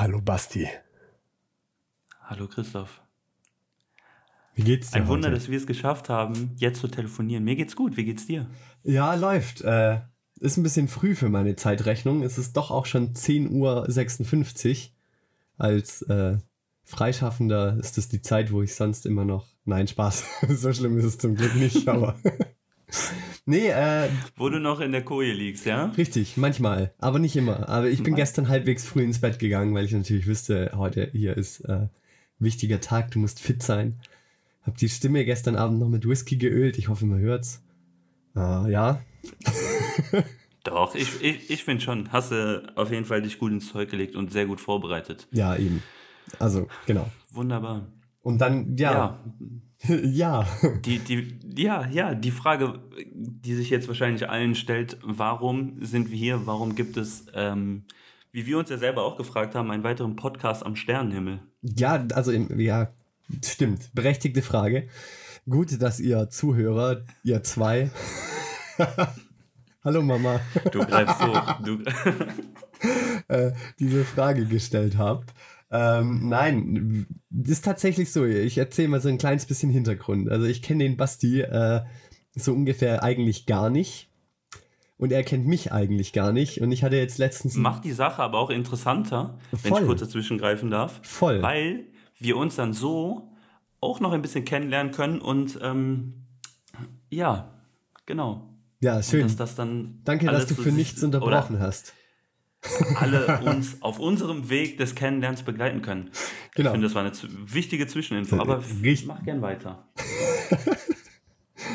Hallo Basti. Hallo Christoph. Wie geht's dir? Ein Wunder, heute? dass wir es geschafft haben, jetzt zu telefonieren. Mir geht's gut. Wie geht's dir? Ja, läuft. Äh, ist ein bisschen früh für meine Zeitrechnung. Es ist doch auch schon 10.56 Uhr. Als äh, Freischaffender ist es die Zeit, wo ich sonst immer noch. Nein, Spaß. so schlimm ist es zum Glück nicht, aber. Nee, äh, Wo du noch in der Koje liegst, ja? richtig, manchmal, aber nicht immer. Aber ich bin gestern halbwegs früh ins Bett gegangen, weil ich natürlich wüsste, heute hier ist äh, wichtiger Tag, du musst fit sein. Hab die Stimme gestern Abend noch mit Whisky geölt, ich hoffe, man hört's. Ah, ja, Doch, ich, ich, ich finde schon. Hast du auf jeden Fall dich gut ins Zeug gelegt und sehr gut vorbereitet. ja, eben. Also, genau. Wunderbar. Und dann, ja, ja, Die, die, ja, ja, die Frage, die sich jetzt wahrscheinlich allen stellt, warum sind wir hier? Warum gibt es, ähm, wie wir uns ja selber auch gefragt haben, einen weiteren Podcast am Sternenhimmel? ja, also, im- ja, stimmt. Berechtigte Frage. Gut, dass ihr Zuhörer, ihr zwei. Hallo Mama. Du greifst hoch. Du, äh, diese Frage gestellt habt. Ähm, nein, das ist tatsächlich so. Ich erzähle mal so ein kleines bisschen Hintergrund. Also ich kenne den Basti äh, so ungefähr eigentlich gar nicht. Und er kennt mich eigentlich gar nicht. Und ich hatte jetzt letztens... macht die Sache aber auch interessanter, wenn Voll. ich kurz dazwischen greifen darf. Voll. Weil wir uns dann so auch noch ein bisschen kennenlernen können und ähm, ja, genau. ja, schön. dass das dann Danke, dass du für nichts unterbrochen hast. Alle uns auf unserem Weg des Kennenlernens begleiten können. Genau. Ich finde, das war eine wichtige Zwischeninfo, aber f- Richtig. mach gern weiter.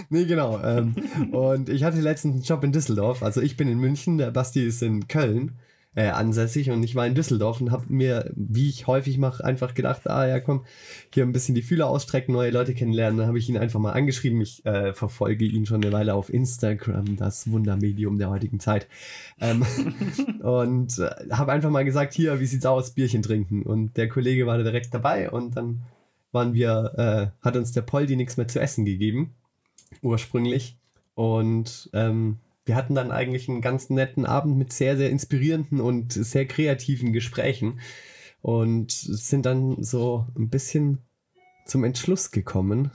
Nee, genau. Ähm, und ich hatte letztens einen Job in Düsseldorf. Also ich bin in München, der Basti ist in Köln äh, ansässig und ich war in Düsseldorf und habe mir, wie ich häufig mache, einfach gedacht, ah ja, komm, hier ein bisschen die Fühler ausstrecken, neue Leute kennenlernen. Dann habe ich ihn einfach mal angeschrieben. Ich äh, verfolge ihn schon eine Weile auf Instagram, das Wundermedium der heutigen Zeit. Ähm, und äh, habe einfach mal gesagt, hier, wie sieht's aus, Bierchen trinken. Und der Kollege war da direkt dabei und dann waren wir, äh, hat uns der Poldi nichts mehr zu essen gegeben ursprünglich. Und ähm, wir hatten dann eigentlich einen ganz netten Abend mit sehr, sehr inspirierenden und sehr kreativen Gesprächen und sind dann so ein bisschen zum Entschluss gekommen,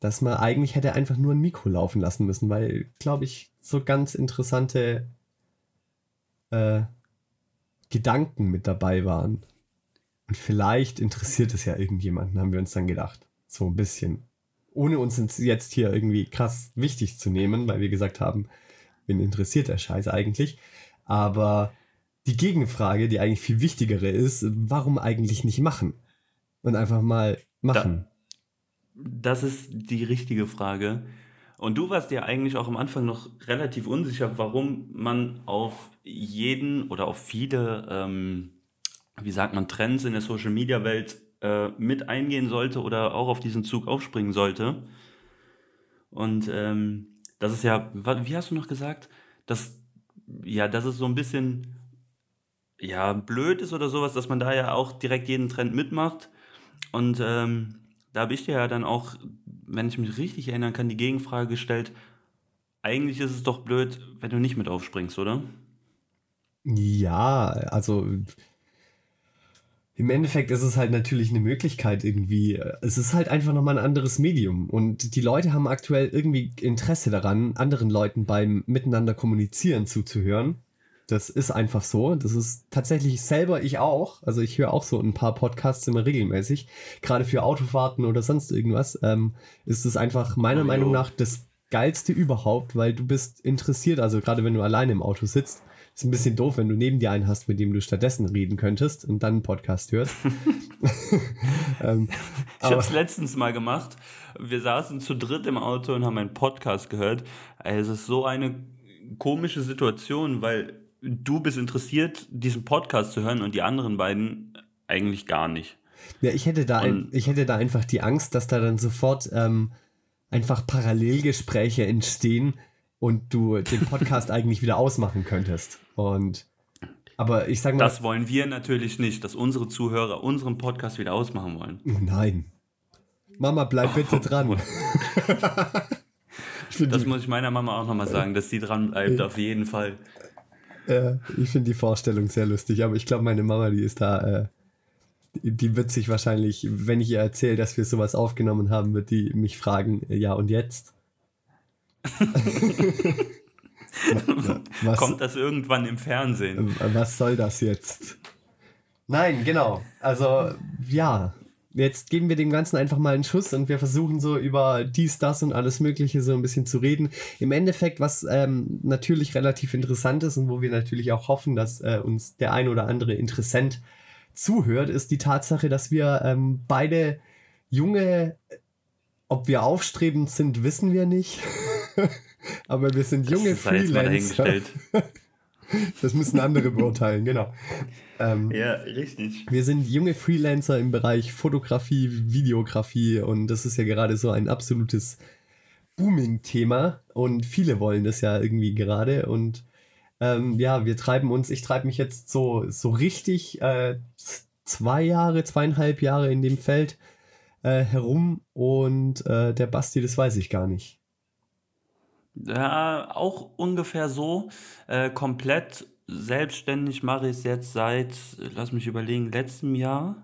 dass man eigentlich hätte einfach nur ein Mikro laufen lassen müssen, weil, glaube ich, so ganz interessante äh, Gedanken mit dabei waren. Und vielleicht interessiert es ja irgendjemanden, haben wir uns dann gedacht. So ein bisschen ohne uns jetzt hier irgendwie krass wichtig zu nehmen, weil wir gesagt haben, wen interessiert der Scheiß eigentlich. Aber die Gegenfrage, die eigentlich viel wichtigere ist, warum eigentlich nicht machen? Und einfach mal machen. Das ist die richtige Frage. Und du warst ja eigentlich auch am Anfang noch relativ unsicher, warum man auf jeden oder auf viele, ähm, wie sagt man, Trends in der Social-Media-Welt äh, mit eingehen sollte oder auch auf diesen Zug aufspringen sollte. Und ähm, das ist ja, wie hast du noch gesagt, dass, ja, dass es so ein bisschen ja, blöd ist oder sowas, dass man da ja auch direkt jeden Trend mitmacht. Und ähm, da habe ich dir ja dann auch, wenn ich mich richtig erinnern kann, die Gegenfrage gestellt, eigentlich ist es doch blöd, wenn du nicht mit aufspringst, oder? Ja, also im Endeffekt ist es halt natürlich eine Möglichkeit irgendwie. Es ist halt einfach nochmal ein anderes Medium. Und die Leute haben aktuell irgendwie Interesse daran, anderen Leuten beim Miteinander kommunizieren zuzuhören. Das ist einfach so. Das ist tatsächlich selber ich auch. Also ich höre auch so ein paar Podcasts immer regelmäßig. Gerade für Autofahrten oder sonst irgendwas. Ähm, ist es einfach meiner Oh, Meinung nach das Geilste überhaupt, weil du bist interessiert. Also gerade wenn du alleine im Auto sitzt. Ist ein bisschen doof, wenn du neben dir einen hast, mit dem du stattdessen reden könntest und dann einen Podcast hörst. ähm, Ich habe es letztens mal gemacht. Wir saßen zu dritt im Auto und haben einen Podcast gehört. Es ist so eine komische Situation, weil du bist interessiert, diesen Podcast zu hören und die anderen beiden eigentlich gar nicht. Ja, ich hätte da, ein, ich hätte da einfach die Angst, dass da dann sofort ähm, einfach Parallelgespräche entstehen und du den Podcast eigentlich wieder ausmachen könntest. Und aber ich sag mal, Das wollen wir natürlich nicht, dass unsere Zuhörer unseren Podcast wieder ausmachen wollen. nein. Mama, bleib bitte dran. finde Das die, muss ich meiner Mama auch nochmal sagen, dass sie dran bleibt, auf jeden Fall. äh, ich find die Vorstellung sehr lustig, aber ich glaube, meine Mama, die ist da äh, die wird sich wahrscheinlich, wenn ich ihr erzähle, dass wir sowas aufgenommen haben, wird die mich fragen, ja und jetzt? Was, Kommt das irgendwann im Fernsehen? Was soll das jetzt? Nein, genau. Also ja, jetzt geben wir dem Ganzen einfach mal einen Schuss und wir versuchen so über dies, das und alles Mögliche so ein bisschen zu reden. Im Endeffekt, was ähm, natürlich relativ interessant ist und wo wir natürlich auch hoffen, dass äh, uns der ein oder andere Interessent zuhört, ist die Tatsache, dass wir ähm, beide junge, ob wir aufstrebend sind, wissen wir nicht. Aber wir sind junge Freelancer. das müssen andere beurteilen, genau. Ähm, ja, richtig. Wir sind junge Freelancer im Bereich Fotografie, Videografie und das ist ja gerade so ein absolutes Booming-Thema und viele wollen das ja irgendwie gerade und ähm, ja, wir treiben uns, ich treibe mich jetzt so, so richtig äh, zwei Jahre, zweieinhalb Jahre in dem Feld äh, herum und äh, der Basti, das weiß ich gar nicht. Ja, auch ungefähr so. Äh, komplett selbstständig mache ich es jetzt seit, lass mich überlegen, letztem Jahr.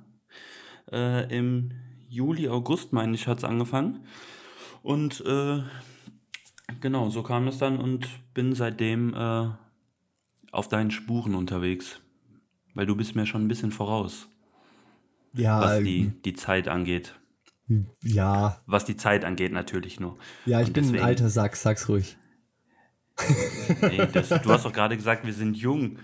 Äh, Im Juli, August, meine ich, hat es angefangen. Und äh, genau, so kam es dann und bin seitdem äh, auf deinen Spuren unterwegs. Weil du bist mir schon ein bisschen voraus. Ja. Was die, ähm, die Zeit angeht. Ja. Was die Zeit angeht, natürlich nur. Ja, ich und bin deswegen, ein alter Sack, sag's ruhig. Nee, das, du hast doch gerade gesagt, wir sind jung.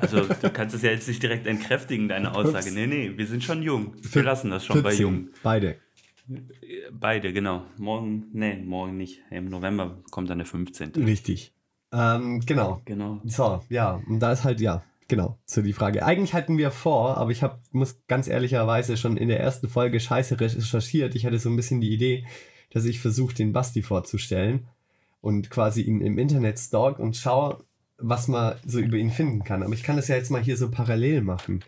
Also du kannst es ja jetzt nicht direkt entkräftigen, deine Aussage. Nee, nee, wir sind schon jung. Wir lassen das schon 14, bei jung. Beide. Beide, genau. Morgen, nee, morgen nicht. Im November kommt dann der 15. Richtig. Ähm, genau. Genau. So, ja, und da ist halt, ja, genau, so die Frage. Eigentlich hatten wir vor, aber ich hab, muss ganz ehrlicherweise schon in der ersten Folge scheiße recherchiert. Ich hatte so ein bisschen die Idee, dass ich versuche, den Basti vorzustellen und quasi ihn im Internet stalk und schaue, was man so über ihn finden kann. Aber ich kann das ja jetzt mal hier so parallel machen.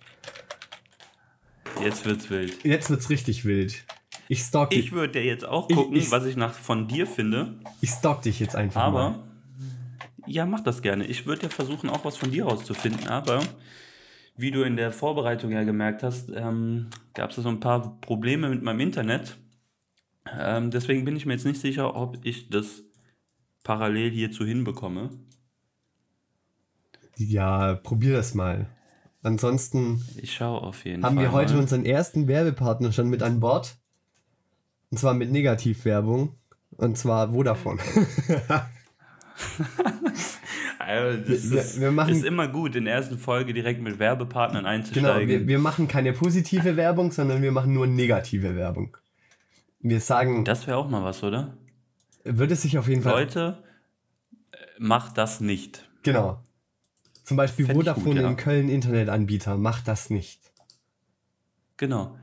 Jetzt wird's wild. Jetzt wird's richtig wild. Ich stalk dich. Ich würde ja jetzt auch gucken, ich, ich, was ich nach von dir finde. Ich stalk dich jetzt einfach aber, mal. Ja, mach das gerne. Ich würde ja versuchen, auch was von dir rauszufinden, aber wie du in der Vorbereitung ja gemerkt hast, ähm, gab es so ein paar Probleme mit meinem Internet. Ähm, deswegen bin ich mir jetzt nicht sicher, ob ich das parallel hierzu hinbekomme. Ja, probier das mal. Ansonsten ich schaue auf jeden haben Fall wir heute mal. unseren ersten Werbepartner schon mit an Bord. Und zwar mit Negativwerbung. Und zwar Vodafone. also das wir, ist, wir machen, ist, immer gut, in der ersten Folge direkt mit Werbepartnern einzusteigen. Genau, wir, wir machen keine positive Werbung, sondern wir machen nur negative Werbung. Wir sagen. Das wäre auch mal was, oder? Würde sich auf jeden Fall. Leute, äh, macht das nicht. Genau. Zum Beispiel Fänd Vodafone gut, ja. in Köln Internetanbieter, macht das nicht. Genau,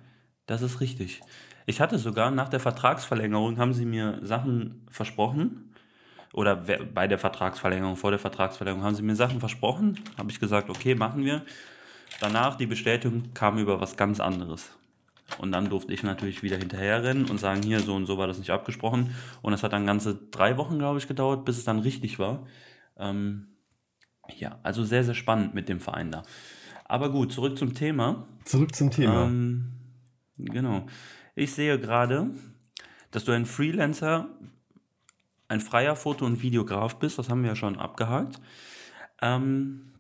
das ist richtig. Ich hatte sogar nach der Vertragsverlängerung haben sie mir Sachen versprochen. Oder bei der Vertragsverlängerung, vor der Vertragsverlängerung haben sie mir Sachen versprochen. Habe ich gesagt, okay, machen wir. Danach die Bestätigung kam über was ganz anderes. Und dann durfte ich natürlich wieder hinterherrennen und sagen, hier, so und so war das nicht abgesprochen. Und es hat dann ganze drei Wochen, glaube ich, gedauert, bis es dann richtig war. Ähm, ja, also sehr, sehr spannend mit dem Verein da. Aber gut, zurück zum Thema. Zurück zum Thema. Ähm, genau. Ich sehe gerade, dass du ein Freelancer, ein freier Foto- und Videograf bist. Das haben wir ja schon abgehakt. Ähm,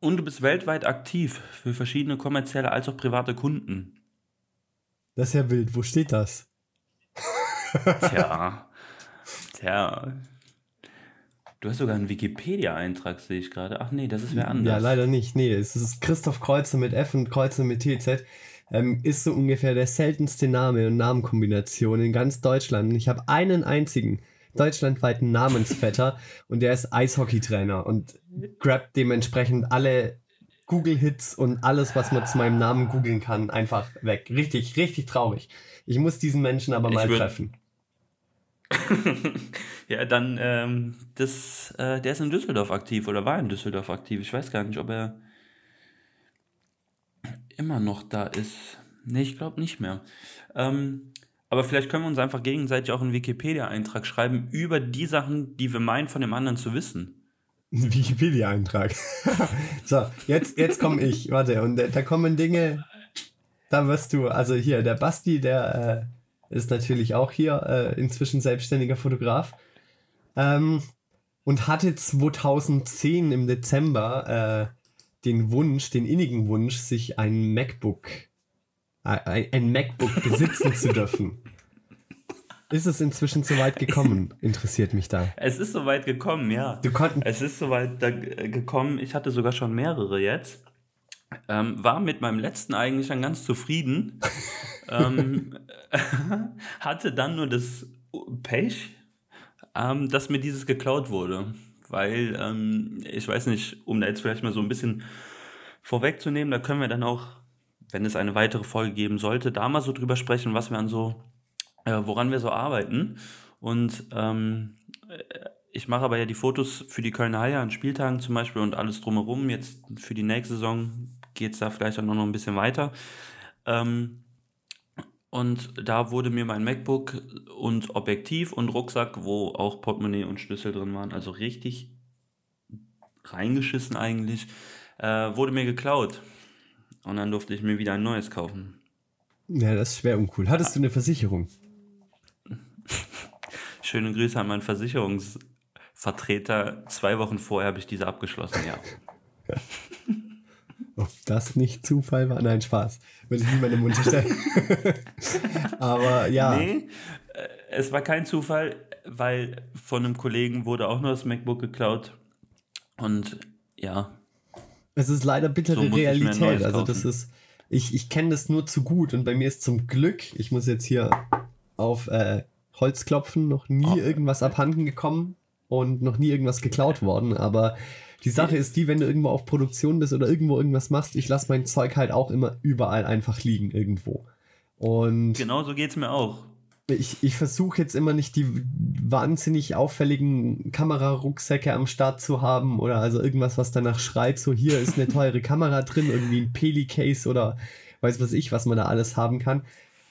und du bist weltweit aktiv für verschiedene kommerzielle als auch private Kunden. Das ist ja wild. Wo steht das? Tja. Tja. Du hast sogar einen Wikipedia-Eintrag, sehe ich gerade. Ach nee, das ist wer anders. Ja, leider nicht. Nee, es ist Christoph Kreuzer mit F und Kreuzer mit TZ. Ähm, ist so ungefähr der seltenste Name und Namenkombination in ganz Deutschland. Und ich habe einen einzigen deutschlandweiten Namensvetter und der ist Eishockeytrainer und grabt dementsprechend alle Google-Hits und alles, was man zu meinem Namen googeln kann, einfach weg. Richtig, richtig traurig. Ich muss diesen Menschen aber mal treffen. ja, dann, ähm, das, äh, der ist in Düsseldorf aktiv oder war in Düsseldorf aktiv. Ich weiß gar nicht, ob er immer noch da ist. Nee, ich glaube nicht mehr. Ähm, aber vielleicht können wir uns einfach gegenseitig auch einen Wikipedia-Eintrag schreiben über die Sachen, die wir meinen, von dem anderen zu wissen. Ein Wikipedia-Eintrag. so, jetzt, jetzt komme ich. Warte, und da, da kommen Dinge. da wirst du, also hier, der Basti, der äh, ist natürlich auch hier äh, inzwischen selbstständiger Fotograf. Ähm, und hatte 2010 im Dezember äh, den Wunsch, den innigen Wunsch, sich ein MacBook, ein, ein MacBook besitzen zu dürfen. Ist es inzwischen so weit gekommen? Interessiert mich da. Es ist so weit gekommen, ja. Du konntest. Es ist so weit da gekommen. Ich hatte sogar schon mehrere jetzt. Ähm, war mit meinem letzten eigentlich dann ganz zufrieden. ähm, hatte dann nur das Pech, ähm, dass mir dieses geklaut wurde. Weil, ähm, ich weiß nicht, um da jetzt vielleicht mal so ein bisschen vorwegzunehmen, da können wir dann auch, wenn es eine weitere Folge geben sollte, da mal so drüber sprechen, was wir an so äh, woran wir so arbeiten. Und ähm, ich mache aber ja die Fotos für die Kölner Haie an Spieltagen zum Beispiel und alles drumherum. Jetzt für die nächste Saison geht es da vielleicht auch noch ein bisschen weiter. Ähm, und da wurde mir mein MacBook und Objektiv und Rucksack, wo auch Portemonnaie und Schlüssel drin waren, also richtig reingeschissen eigentlich, äh, wurde mir geklaut. Und dann durfte ich mir wieder ein neues kaufen. Ja, das ist schwer uncool. Hattest du eine Versicherung? Schöne Grüße an meinen Versicherungsvertreter. Zwei Wochen vorher habe ich diese abgeschlossen, ja. Ob das nicht Zufall war? Nein, Spaß. Würde ich niemandem unterstellen. Aber ja. Nee, äh, es war kein Zufall, weil von einem Kollegen wurde auch nur das MacBook geklaut. Und ja. Es ist leider bittere so Realität. Also das ist, ich, ich kenne das nur zu gut und bei mir ist zum Glück, ich muss jetzt hier auf äh, Holzklopfen noch nie oh. irgendwas abhanden gekommen und noch nie irgendwas geklaut worden. Aber die Sache ist die, wenn du irgendwo auf Produktion bist oder irgendwo irgendwas machst, ich lasse mein Zeug halt auch immer überall einfach liegen irgendwo. Und genau so geht es mir auch. Ich, ich versuche jetzt immer nicht die wahnsinnig auffälligen Kamerarucksäcke am Start zu haben oder also irgendwas, was danach schreit, so hier ist eine teure Kamera drin, irgendwie ein Peli-Case oder weiß was ich, was man da alles haben kann.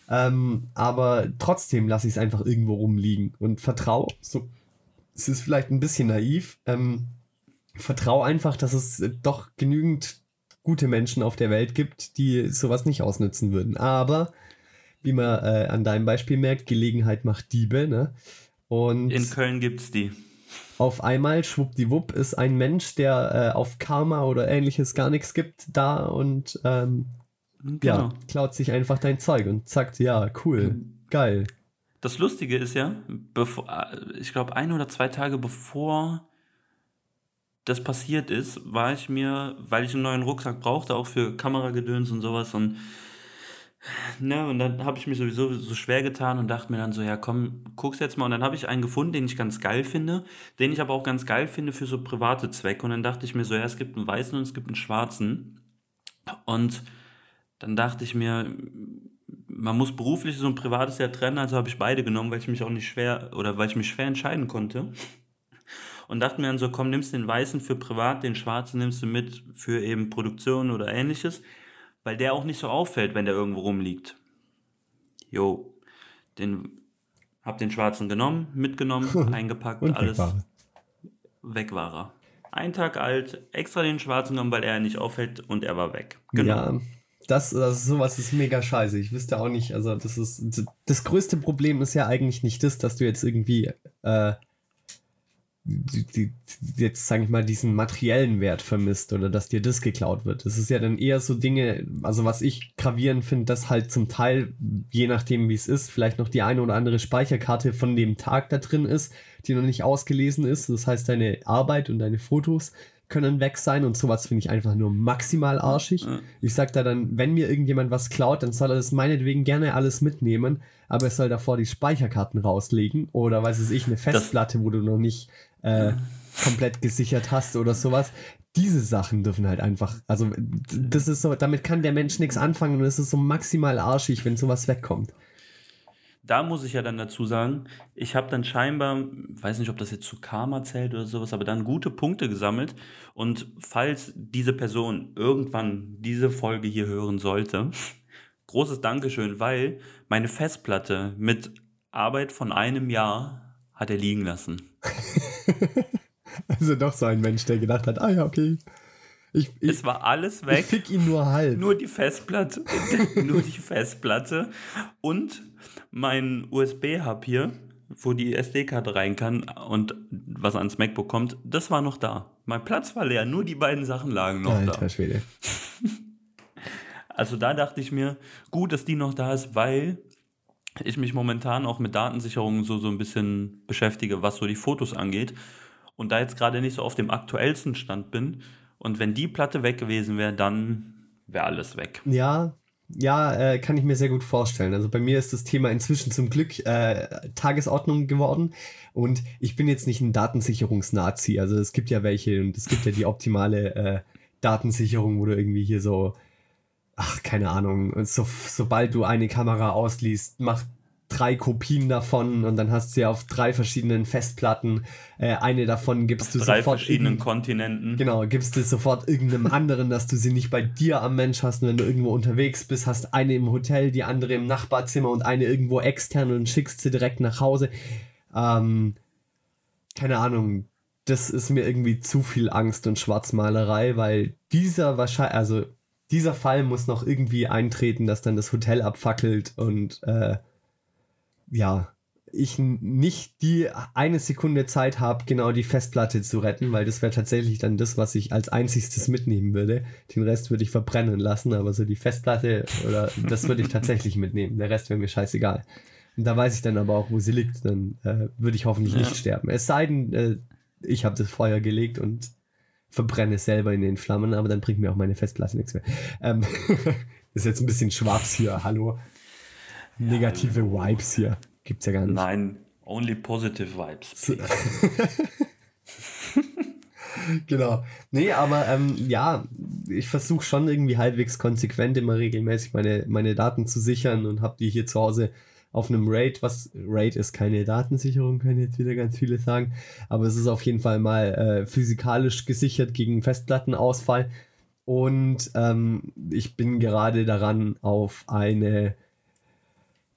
Ähm, aber trotzdem lasse ich es einfach irgendwo rumliegen und vertraue, so, es ist vielleicht ein bisschen naiv, ähm, vertraue einfach, dass es doch genügend gute Menschen auf der Welt gibt, die sowas nicht ausnutzen würden. Aber, wie man äh, an deinem Beispiel merkt, Gelegenheit macht Diebe, ne? Und In Köln gibt es die. Auf einmal, schwuppdiwupp, ist ein Mensch, der äh, auf Karma oder ähnliches gar nichts gibt, da und ähm, Genau. Ja, klaut sich einfach dein Zeug und sagt, ja, cool, geil. Das Lustige ist ja, bevor, äh, ich glaube, ein oder zwei Tage bevor das passiert ist, war ich mir, weil ich einen neuen Rucksack brauchte, auch für Kameragedöns und sowas und Ne, und dann habe ich mich sowieso so schwer getan und dachte mir dann so, ja komm, guck's jetzt mal. Und dann habe ich einen gefunden, den ich ganz geil finde, den ich aber auch ganz geil finde für so private Zwecke. Und dann dachte ich mir so, ja, es gibt einen weißen und es gibt einen schwarzen. Und dann dachte ich mir, man muss beruflich so ein privates ja trennen, also habe ich beide genommen, weil ich mich auch nicht schwer oder weil ich mich schwer entscheiden konnte. Und dachte mir dann so, komm, nimmst den weißen für privat, den schwarzen nimmst du mit für eben Produktion oder ähnliches, weil der auch nicht so auffällt, wenn der irgendwo rumliegt. Jo, den hab den schwarzen genommen, mitgenommen, eingepackt, Und alles weg war er. Ein Tag alt, extra den schwarzen genommen, weil er nicht auffällt und er war weg. Genau. Ja, das, das sowas ist mega scheiße. Ich wüsste auch nicht, also das ist das größte Problem ist ja eigentlich nicht das, dass du jetzt irgendwie äh, die, die, jetzt sage ich mal diesen materiellen Wert vermisst oder dass dir das geklaut wird. Das ist ja dann eher so Dinge, also was ich gravierend finde, dass halt zum Teil je nachdem wie es ist, vielleicht noch die eine oder andere Speicherkarte von dem Tag da drin ist, die noch nicht ausgelesen ist. Das heißt deine Arbeit und deine Fotos können weg sein und sowas finde ich einfach nur maximal arschig. Ja. Ich sag da dann, wenn mir irgendjemand was klaut, dann soll er das meinetwegen gerne alles mitnehmen, aber er soll davor die Speicherkarten rauslegen oder weiß es ich, eine Festplatte, das wo du noch nicht äh, komplett gesichert hast oder sowas. Diese Sachen dürfen halt einfach, also das ist so, damit kann der Mensch nichts anfangen und es ist so maximal arschig, wenn sowas wegkommt da muss ich ja dann dazu sagen, ich habe dann scheinbar, weiß nicht, ob das jetzt zu Karma zählt oder sowas, aber dann gute Punkte gesammelt. Und falls diese Person irgendwann diese Folge hier hören sollte, großes Dankeschön, weil meine Festplatte mit Arbeit von einem Jahr hat er liegen lassen. also doch so ein Mensch, der gedacht hat, ah ja, okay. Ich, ich, es war alles weg. Ich fick ihn nur halb. Nur die Festplatte. nur die Festplatte. Und mein USB-Hub hier, wo die SD-Karte rein kann und was ans MacBook kommt, das war noch da. Mein Platz war leer, nur die beiden Sachen lagen noch Alter da. Schwede. Also da dachte ich mir, gut, dass die noch da ist, weil ich mich momentan auch mit Datensicherung so, so ein bisschen beschäftige, was so die Fotos angeht. Und da jetzt gerade nicht so auf dem aktuellsten Stand bin. Und wenn die Platte weg gewesen wäre, dann wäre alles weg. Ja, ja, äh, kann ich mir sehr gut vorstellen. Also bei mir ist das Thema inzwischen zum Glück äh, Tagesordnung geworden. Und ich bin jetzt nicht ein Datensicherungsnazi. Also es gibt ja welche und es gibt ja die optimale äh, Datensicherung, wo du irgendwie hier so ach, keine Ahnung, so, sobald du eine Kamera ausliest, mach drei Kopien davon und dann hast du ja auf drei verschiedenen Festplatten. Äh, eine davon gibst auf du drei sofort. verschiedenen Kontinenten. Genau, gibst du sofort irgendeinem anderen, dass du sie nicht bei dir am Mensch hast. Und wenn du irgendwo unterwegs bist, hast eine im Hotel, die andere im Nachbarzimmer und eine irgendwo extern und schickst sie direkt nach Hause. Ähm, keine Ahnung, das ist mir irgendwie zu viel Angst und Schwarzmalerei, weil dieser wahrscheinlich, also dieser Fall muss noch irgendwie eintreten, dass dann das Hotel abfackelt und äh, ja, ich nicht die eine Sekunde Zeit habe, genau die Festplatte zu retten, weil das wäre tatsächlich dann das, was ich als einziges mitnehmen würde. Den Rest würde ich verbrennen lassen, aber so die Festplatte oder das würde ich tatsächlich mitnehmen. Der Rest wäre mir scheißegal. Und da weiß ich dann aber auch, wo sie liegt. Dann äh, würde ich hoffentlich ja. nicht sterben. Es sei denn, äh, ich habe das Feuer gelegt und verbrenne selber in den Flammen, aber dann bringt mir auch meine Festplatte nichts mehr. Ähm, ist jetzt ein bisschen schwarz hier, hallo. Negative ja, Vibes hier. Gibt's ja gar nicht. Nein, only positive Vibes. genau. Nee, aber ähm, ja, ich versuche schon irgendwie halbwegs konsequent immer regelmäßig meine, meine Daten zu sichern und habe die hier zu Hause auf einem RAID, was RAID ist keine Datensicherung, können jetzt wieder ganz viele sagen, aber es ist auf jeden Fall mal äh, physikalisch gesichert gegen Festplattenausfall. Und ähm, ich bin gerade daran, auf eine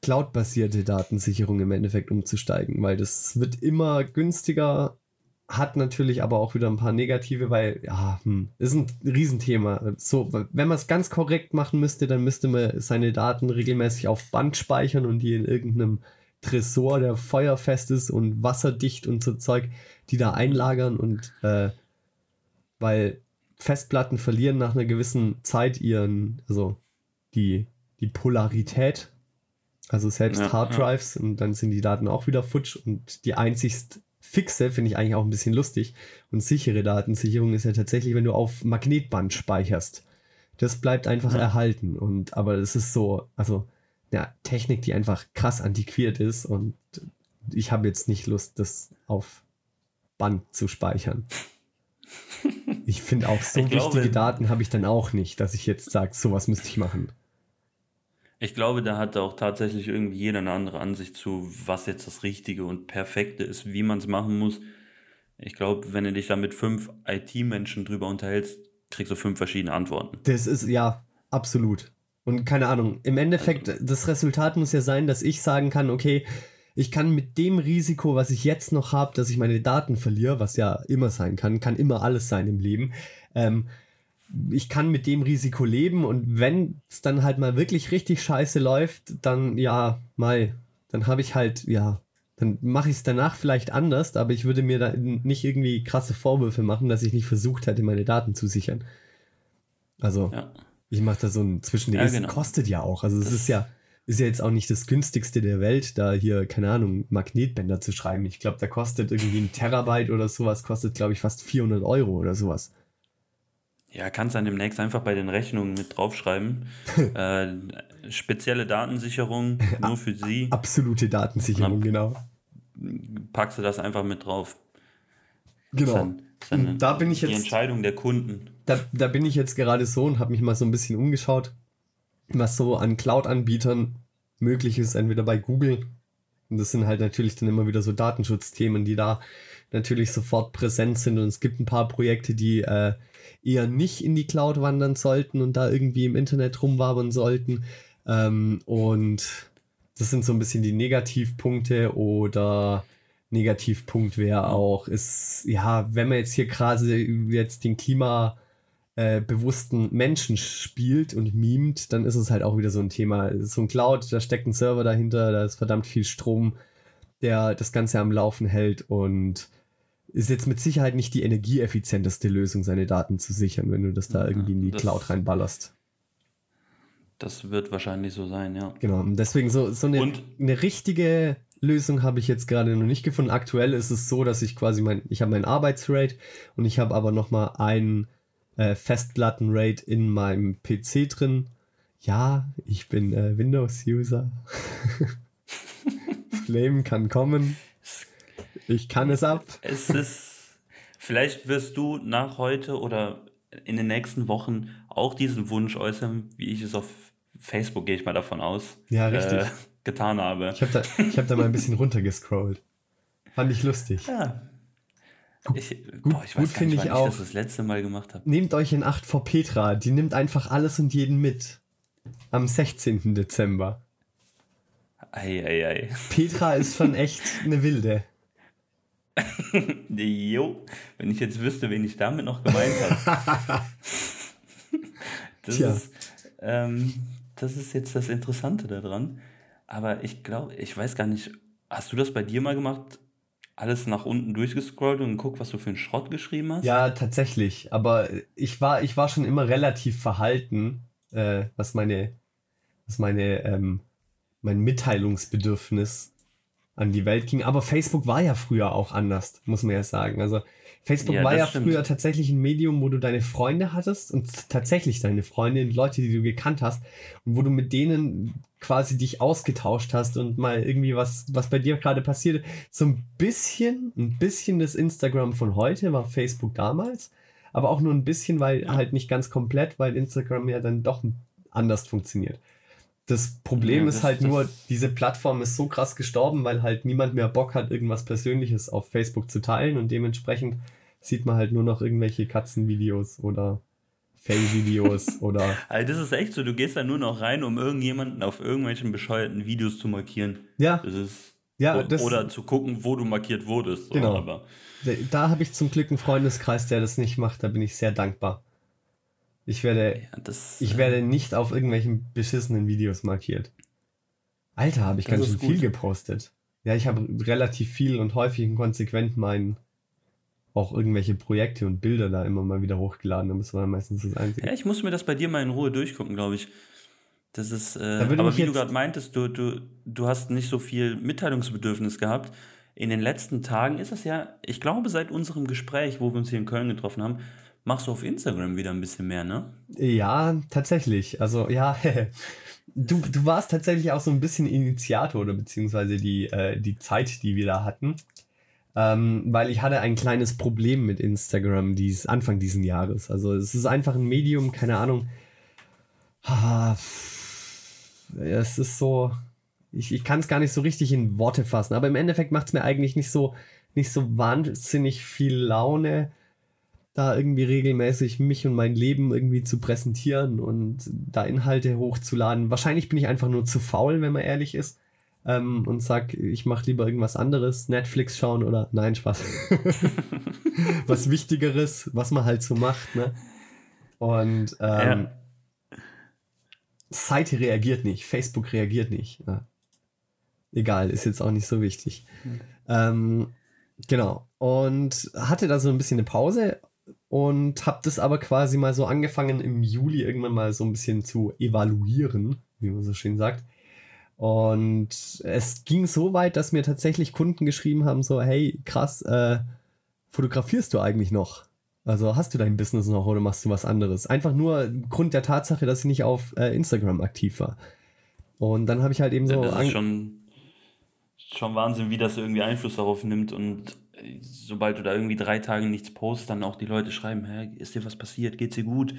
Cloud-basierte Datensicherung im Endeffekt umzusteigen, weil das wird immer günstiger hat natürlich aber auch wieder ein paar negative, weil, ja, hm, ist ein Riesenthema. So, wenn man es ganz korrekt machen müsste, dann müsste man seine Daten regelmäßig auf Band speichern und die in irgendeinem Tresor, der feuerfest ist und wasserdicht und so Zeug, die da einlagern und äh, weil Festplatten verlieren nach einer gewissen Zeit ihren, also die, die Polarität, also selbst ja, Harddrives ja. und dann sind die Daten auch wieder futsch und die einzigst fixe finde ich eigentlich auch ein bisschen lustig. Und sichere Datensicherung ist ja tatsächlich, wenn du auf Magnetband speicherst. Das bleibt einfach ja. erhalten. Und aber es ist so, also ja, Technik, die einfach krass antiquiert ist und ich habe jetzt nicht Lust, das auf Band zu speichern. Ich finde auch so ich wichtige glaube, Daten habe ich dann auch nicht, dass ich jetzt sage, sowas müsste ich machen. Ich glaube, da hat auch tatsächlich irgendwie jeder eine andere Ansicht zu, was jetzt das Richtige und Perfekte ist, wie man es machen muss. Ich glaube, wenn du dich da mit fünf IT-Menschen drüber unterhältst, kriegst du fünf verschiedene Antworten. Das ist, ja, absolut. Und keine Ahnung, im Endeffekt, also, das Resultat muss ja sein, dass ich sagen kann, okay, ich kann mit dem Risiko, was ich jetzt noch habe, dass ich meine Daten verliere, was ja immer sein kann, kann immer alles sein im Leben, ähm, ich kann mit dem Risiko leben und wenn es dann halt mal wirklich richtig scheiße läuft, dann ja, mal, dann habe ich halt, ja, dann mache ich es danach vielleicht anders, aber ich würde mir da nicht irgendwie krasse Vorwürfe machen, dass ich nicht versucht hätte, meine Daten zu sichern. Also, ja. ich mache da so ein Zwischending. Ja, genau. Kostet ja auch. Also, es ist ja, ist ja jetzt auch nicht das günstigste der Welt, da hier, keine Ahnung, Magnetbänder zu schreiben. Ich glaube, da kostet irgendwie ein Terabyte oder sowas, kostet, glaube ich, fast 400 Euro oder sowas. Ja, kannst dann demnächst einfach bei den Rechnungen mit draufschreiben. äh, spezielle Datensicherung nur für Sie. Absolute Datensicherung, genau. Packst du das einfach mit drauf. Genau. Dann, dann da bin ich jetzt. Die Entscheidung der Kunden. Da, da bin ich jetzt gerade so und habe mich mal so ein bisschen umgeschaut, was so an Cloud-Anbietern möglich ist, entweder bei Google. Und das sind halt natürlich dann immer wieder so Datenschutzthemen, die da natürlich sofort präsent sind. Und es gibt ein paar Projekte, die äh, eher nicht in die Cloud wandern sollten und da irgendwie im Internet rumwabern sollten. Ähm, und das sind so ein bisschen die Negativpunkte oder Negativpunkt wäre auch, ist, ja, wenn man jetzt hier gerade jetzt den Klima, äh, bewussten Menschen spielt und mimt, dann ist es halt auch wieder so ein Thema. So ein Cloud, da steckt ein Server dahinter, da ist verdammt viel Strom, der das Ganze am Laufen hält und ist jetzt mit Sicherheit nicht die energieeffizienteste Lösung, seine Daten zu sichern, wenn du das da irgendwie in die das, Cloud reinballerst. Das wird wahrscheinlich so sein, ja. Genau, und deswegen so, so eine, eine richtige Lösung habe ich jetzt gerade noch nicht gefunden. Aktuell ist es so, dass ich quasi mein, ich habe mein Arbeitsrate und ich habe aber nochmal ein äh, Festplatten-RAID in meinem PC drin. Ja, ich bin äh, Windows-User. Flame kann kommen. Ich kann es ab. Es ist. Vielleicht wirst du nach heute oder in den nächsten Wochen auch diesen Wunsch äußern, wie ich es auf Facebook, gehe ich mal davon aus, ja, richtig. Äh, getan habe. Ich habe da, hab da mal ein bisschen runtergescrollt. Fand ich lustig. Ja. Ich, gut, boah, ich weiß gut finde ich auch. Ich das, das letzte Mal gemacht habe. Nehmt euch in Acht vor Petra. Die nimmt einfach alles und jeden mit. Am 16. Dezember. Ei, ei, ei. Petra ist schon echt eine Wilde. jo, wenn ich jetzt wüsste, wen ich damit noch gemeint habe. das, Tja. ist, ähm, das ist jetzt das Interessante daran. Aber ich glaube, ich weiß gar nicht, hast du das bei dir mal gemacht? Alles nach unten durchgescrollt und guck, was du für einen Schrott geschrieben hast? Ja, tatsächlich. Aber ich war, ich war schon immer relativ verhalten, äh, was meine, was meine, ähm, mein Mitteilungsbedürfnis an die Welt ging. Aber Facebook war ja früher auch anders, muss man ja sagen. Also Facebook ja, war ja stimmt. früher tatsächlich ein Medium, wo du deine Freunde hattest und tatsächlich deine Freunde, Leute, die du gekannt hast und wo du mit denen quasi dich ausgetauscht hast und mal irgendwie was, was bei dir gerade passiert. So ein bisschen, ein bisschen das Instagram von heute war Facebook damals, aber auch nur ein bisschen, weil halt nicht ganz komplett, weil Instagram ja dann doch anders funktioniert. Das Problem ja, das, ist halt nur, diese Plattform ist so krass gestorben, weil halt niemand mehr Bock hat, irgendwas Persönliches auf Facebook zu teilen und dementsprechend sieht man halt nur noch irgendwelche Katzenvideos oder Fail-Videos oder. Also das ist echt so, du gehst da nur noch rein, um irgendjemanden auf irgendwelchen bescheuerten Videos zu markieren. Ja. Das ist. Ja, das, oder zu gucken, wo du markiert wurdest. Genau. Aber. Da habe ich zum Glück einen Freundeskreis, der das nicht macht. Da bin ich sehr dankbar. Ich werde, ja, das, ich werde nicht auf irgendwelchen beschissenen Videos markiert. Alter, habe ich ganz schön viel gepostet. Ja, ich habe relativ viel und häufig und konsequent meinen auch irgendwelche Projekte und Bilder da immer mal wieder hochgeladen. Da müssen wir meistens das Einzige. Ja, ich muss mir das bei dir mal in Ruhe durchgucken, glaube ich. Das ist, äh, da aber wie du gerade meintest, du, du, du hast nicht so viel Mitteilungsbedürfnis gehabt. In den letzten Tagen ist es ja, ich glaube, seit unserem Gespräch, wo wir uns hier in Köln getroffen haben, machst du auf Instagram wieder ein bisschen mehr, ne? Ja, tatsächlich. Also, ja, du, du warst tatsächlich auch so ein bisschen Initiator oder beziehungsweise die, äh, die Zeit, die wir da hatten. Ähm, weil ich hatte ein kleines Problem mit Instagram dies, Anfang diesen Jahres. Also es ist einfach ein Medium, keine Ahnung. es ist so, ich, ich kann es gar nicht so richtig in Worte fassen, aber im Endeffekt macht es mir eigentlich nicht so, nicht so wahnsinnig viel Laune, da irgendwie regelmäßig mich und mein Leben irgendwie zu präsentieren und da Inhalte hochzuladen. Wahrscheinlich bin ich einfach nur zu faul, wenn man ehrlich ist ähm, und sag, ich mache lieber irgendwas anderes, Netflix schauen oder nein, Spaß. was Wichtigeres, was man halt so macht, ne? Und ähm, ja. Seite reagiert nicht, Facebook reagiert nicht. Ja. Egal, ist jetzt auch nicht so wichtig. Mhm. Ähm, genau. Und hatte da so ein bisschen eine Pause und habe das aber quasi mal so angefangen im Juli irgendwann mal so ein bisschen zu evaluieren, wie man so schön sagt. Und es ging so weit, dass mir tatsächlich Kunden geschrieben haben, so, hey, krass, äh, fotografierst du eigentlich noch? Also hast du dein Business noch oder machst du was anderes? Einfach nur Grund der Tatsache, dass ich nicht auf äh, Instagram aktiv war. Und dann habe ich halt eben so... Ja, das ist schon, schon Wahnsinn, wie das irgendwie Einfluss darauf nimmt und sobald du da irgendwie drei Tage nichts postest, dann auch die Leute schreiben, hä, ist dir was passiert, geht's dir gut?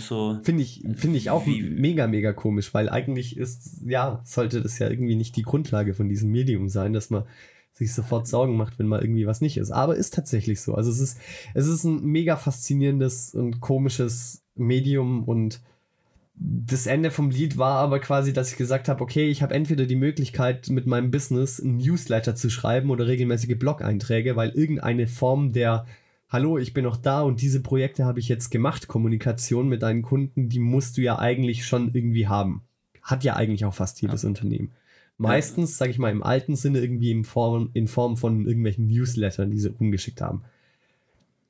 So, Finde ich, find ich auch wie, mega, mega komisch, weil eigentlich ist, ja, sollte das ja irgendwie nicht die Grundlage von diesem Medium sein, dass man sich sofort Sorgen macht, wenn mal irgendwie was nicht ist. Aber ist tatsächlich so. Also es ist, es ist ein mega faszinierendes und komisches Medium und das Ende vom Lied war aber quasi, dass ich gesagt habe, okay, ich habe entweder die Möglichkeit, mit meinem Business ein Newsletter zu schreiben oder regelmäßige Blog-Einträge, weil irgendeine Form der hallo, ich bin noch da und diese Projekte habe ich jetzt gemacht. Kommunikation mit deinen Kunden, die musst du ja eigentlich schon irgendwie haben. Hat ja eigentlich auch fast jedes ja. Unternehmen. Meistens, sage ich mal, im alten Sinne irgendwie in Form, in Form von irgendwelchen Newslettern, die sie umgeschickt haben.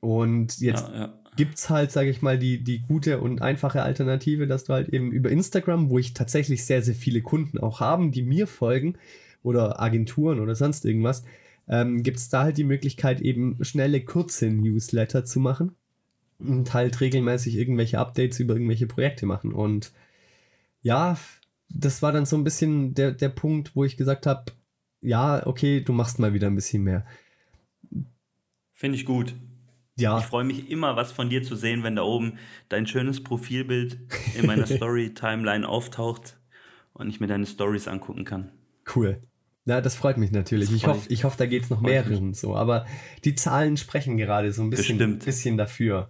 Und jetzt ja, ja. Gibt es halt, sage ich mal, die, die gute und einfache Alternative, dass du halt eben über Instagram, wo ich tatsächlich sehr, sehr viele Kunden auch haben, die mir folgen, oder Agenturen oder sonst irgendwas, ähm, gibt es da halt die Möglichkeit, eben schnelle, kurze Newsletter zu machen und halt regelmäßig irgendwelche Updates über irgendwelche Projekte machen. Und ja, das war dann so ein bisschen der, der Punkt, wo ich gesagt habe, ja, okay, du machst mal wieder ein bisschen mehr. Finde ich gut. Ja. Ich freue mich immer, was von dir zu sehen, wenn da oben dein schönes Profilbild in meiner Story-Timeline auftaucht und ich mir deine Stories angucken kann. Cool. Na, das freut mich natürlich. ich hoffe, ich hoff, da geht es noch mehreren so. Aber die Zahlen sprechen gerade so ein bisschen, bisschen dafür.